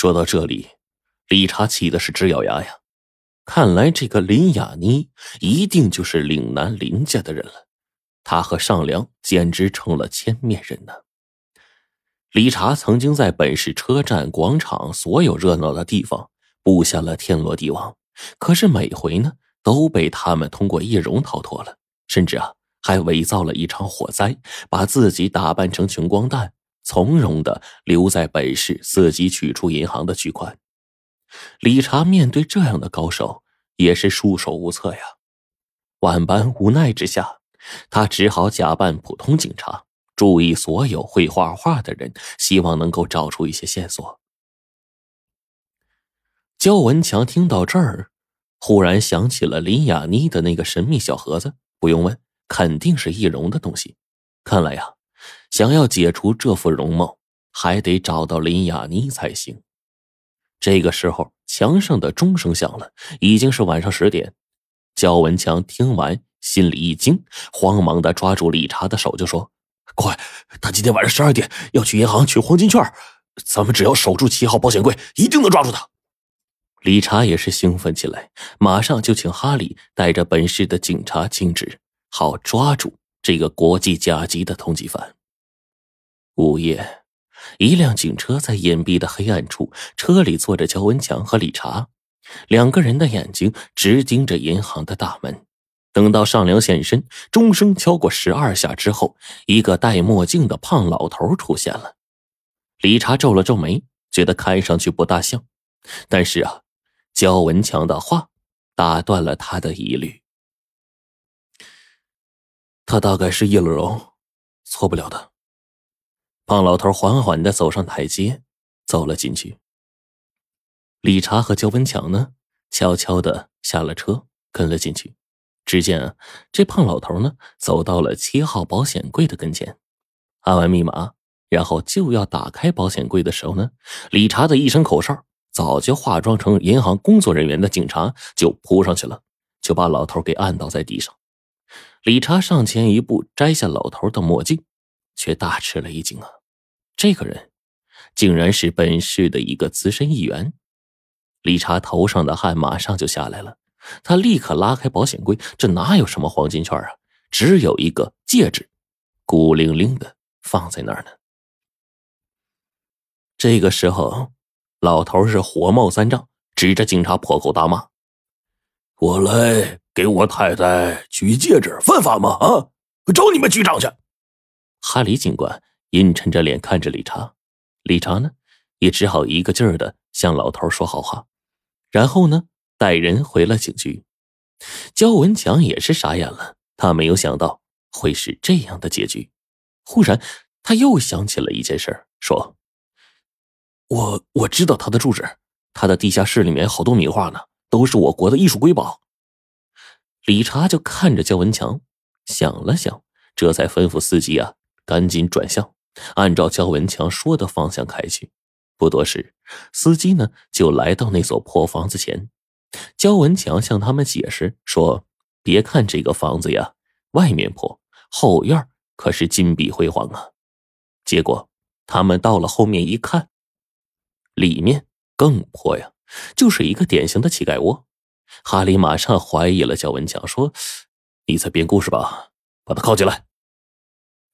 说到这里，理查气的是直咬牙呀！看来这个林雅妮一定就是岭南林家的人了，他和尚良简直成了千面人呢。理查曾经在本市车站、广场所有热闹的地方布下了天罗地网，可是每回呢都被他们通过易容逃脱了，甚至啊还伪造了一场火灾，把自己打扮成穷光蛋，从容的留在本市，伺机取出银行的巨款。理查面对这样的高手也是束手无策呀，万般无奈之下，他只好假扮普通警察。注意所有会画画的人，希望能够找出一些线索。焦文强听到这儿，忽然想起了林雅妮的那个神秘小盒子，不用问，肯定是易容的东西。看来呀，想要解除这副容貌，还得找到林雅妮才行。这个时候，墙上的钟声响了，已经是晚上十点。焦文强听完，心里一惊，慌忙的抓住理查的手，就说。快！他今天晚上十二点要去银行取黄金券，咱们只要守住七号保险柜，一定能抓住他。理查也是兴奋起来，马上就请哈里带着本市的警察禁止，好抓住这个国际甲级的通缉犯。午夜，一辆警车在隐蔽的黑暗处，车里坐着焦文强和理查，两个人的眼睛直盯着银行的大门。等到上梁现身，钟声敲过十二下之后，一个戴墨镜的胖老头出现了。理查皱了皱眉，觉得看上去不大像。但是啊，焦文强的话打断了他的疑虑。他大概是叶乐荣，错不了的。胖老头缓缓的走上台阶，走了进去。理查和焦文强呢，悄悄的下了车，跟了进去。只见啊，这胖老头呢，走到了七号保险柜的跟前，按完密码，然后就要打开保险柜的时候呢，理查的一声口哨，早就化妆成银行工作人员的警察就扑上去了，就把老头给按倒在地上。理查上前一步摘下老头的墨镜，却大吃了一惊啊！这个人竟然是本市的一个资深议员。理查头上的汗马上就下来了。他立刻拉开保险柜，这哪有什么黄金券啊？只有一个戒指，孤零零的放在那儿呢。这个时候，老头是火冒三丈，指着警察破口大骂：“我来给我太太取戒指，犯法吗？啊，找你们局长去！”哈里警官阴沉着脸看着理查，理查呢，也只好一个劲儿的向老头说好话，然后呢。带人回了警局，焦文强也是傻眼了。他没有想到会是这样的结局。忽然，他又想起了一件事说：“我我知道他的住址，他的地下室里面好多名画呢，都是我国的艺术瑰宝。”理查就看着焦文强，想了想，这才吩咐司机啊，赶紧转向，按照焦文强说的方向开去。不多时，司机呢就来到那所破房子前。焦文强向他们解释说：“别看这个房子呀，外面破，后院可是金碧辉煌啊。”结果他们到了后面一看，里面更破呀，就是一个典型的乞丐窝。哈利马上怀疑了焦文强，说：“你在编故事吧？把他铐起来。”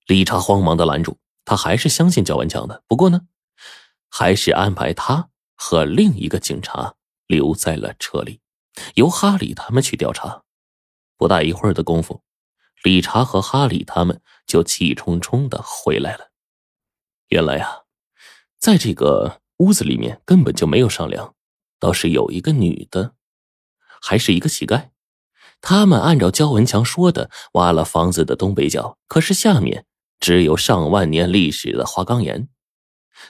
理查慌忙的拦住，他还是相信焦文强的，不过呢，还是安排他和另一个警察。留在了车里，由哈里他们去调查。不大一会儿的功夫，理查和哈里他们就气冲冲的回来了。原来啊，在这个屋子里面根本就没有上梁，倒是有一个女的，还是一个乞丐。他们按照焦文强说的挖了房子的东北角，可是下面只有上万年历史的花岗岩。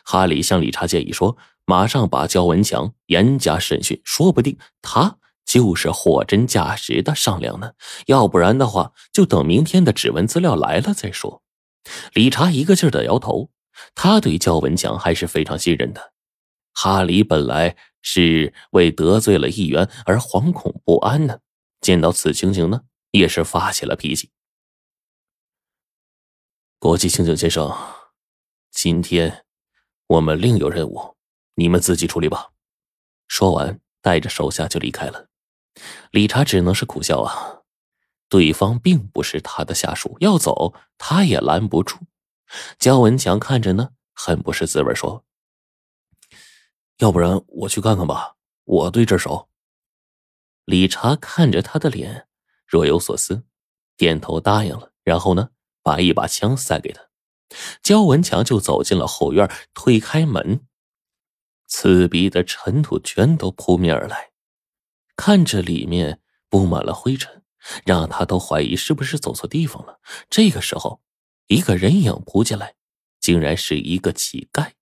哈里向理查建议说。马上把焦文强严加审讯，说不定他就是货真价实的上梁呢。要不然的话，就等明天的指纹资料来了再说。理查一个劲儿的摇头，他对焦文强还是非常信任的。哈里本来是为得罪了议员而惶恐不安呢，见到此情形呢，也是发起了脾气。国际刑警先生，今天我们另有任务。你们自己处理吧。”说完，带着手下就离开了。理查只能是苦笑啊，对方并不是他的下属，要走他也拦不住。焦文强看着呢，很不是滋味，说：“要不然我去看看吧，我对这熟。”理查看着他的脸，若有所思，点头答应了。然后呢，把一把枪塞给他。焦文强就走进了后院，推开门，刺鼻的尘土全都扑面而来。看着里面布满了灰尘，让他都怀疑是不是走错地方了。这个时候，一个人影扑进来，竟然是一个乞丐。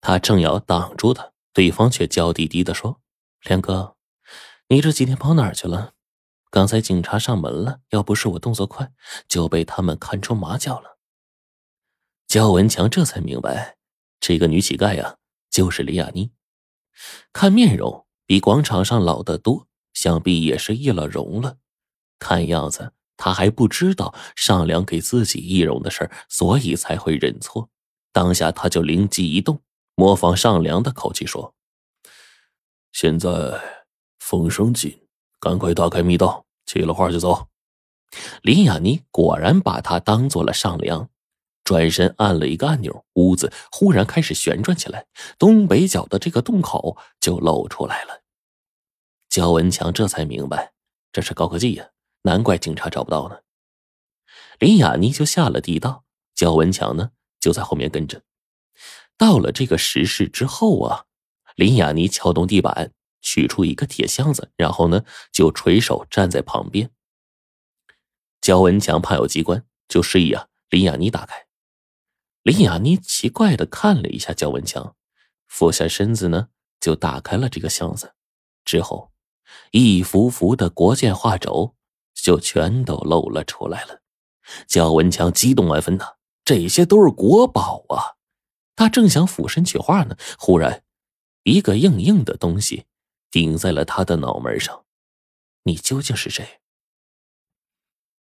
他正要挡住他，对方却娇滴滴的说：“梁哥。”你这几天跑哪儿去了？刚才警察上门了，要不是我动作快，就被他们看出马脚了。焦文强这才明白，这个女乞丐呀，就是李雅妮。看面容比广场上老得多，想必也是易了容了。看样子他还不知道上梁给自己易容的事儿，所以才会认错。当下他就灵机一动，模仿上梁的口气说：“现在。”风声紧，赶快打开密道，起了话就走。林雅妮果然把他当做了上梁，转身按了一个按钮，屋子忽然开始旋转起来，东北角的这个洞口就露出来了。焦文强这才明白，这是高科技呀，难怪警察找不到呢。林雅妮就下了地道，焦文强呢就在后面跟着。到了这个石室之后啊，林雅妮撬动地板。取出一个铁箱子，然后呢，就垂手站在旁边。焦文强怕有机关，就示意啊林雅妮打开。林雅妮奇怪的看了一下焦文强，俯下身子呢，就打开了这个箱子。之后，一幅幅的国建画轴就全都露了出来了。焦文强激动万分呐，这些都是国宝啊！他正想俯身取画呢，忽然，一个硬硬的东西。顶在了他的脑门上，你究竟是谁？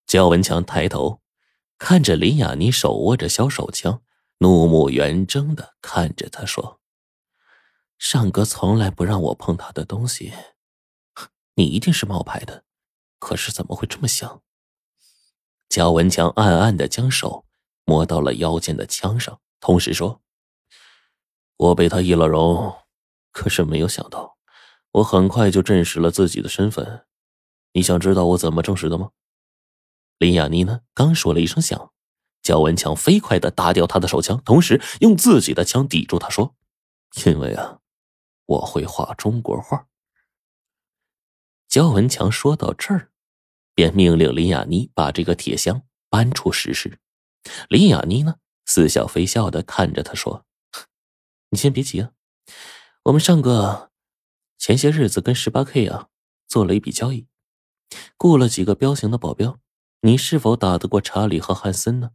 焦文强抬头看着林雅妮，手握着小手枪，怒目圆睁的看着他说：“尚哥从来不让我碰他的东西，你一定是冒牌的，可是怎么会这么想？”焦文强暗暗的将手摸到了腰间的枪上，同时说：“我被他易了容，可是没有想到。”我很快就证实了自己的身份，你想知道我怎么证实的吗？林雅妮呢？刚说了一声响，焦文强飞快的打掉他的手枪，同时用自己的枪抵住他，说：“因为啊，我会画中国画。”焦文强说到这儿，便命令林雅妮把这个铁箱搬出石室。林雅妮呢，似笑非笑的看着他说：“ 你先别急啊，我们上个。”前些日子跟十八 K 啊做了一笔交易，雇了几个彪形的保镖。你是否打得过查理和汉森呢？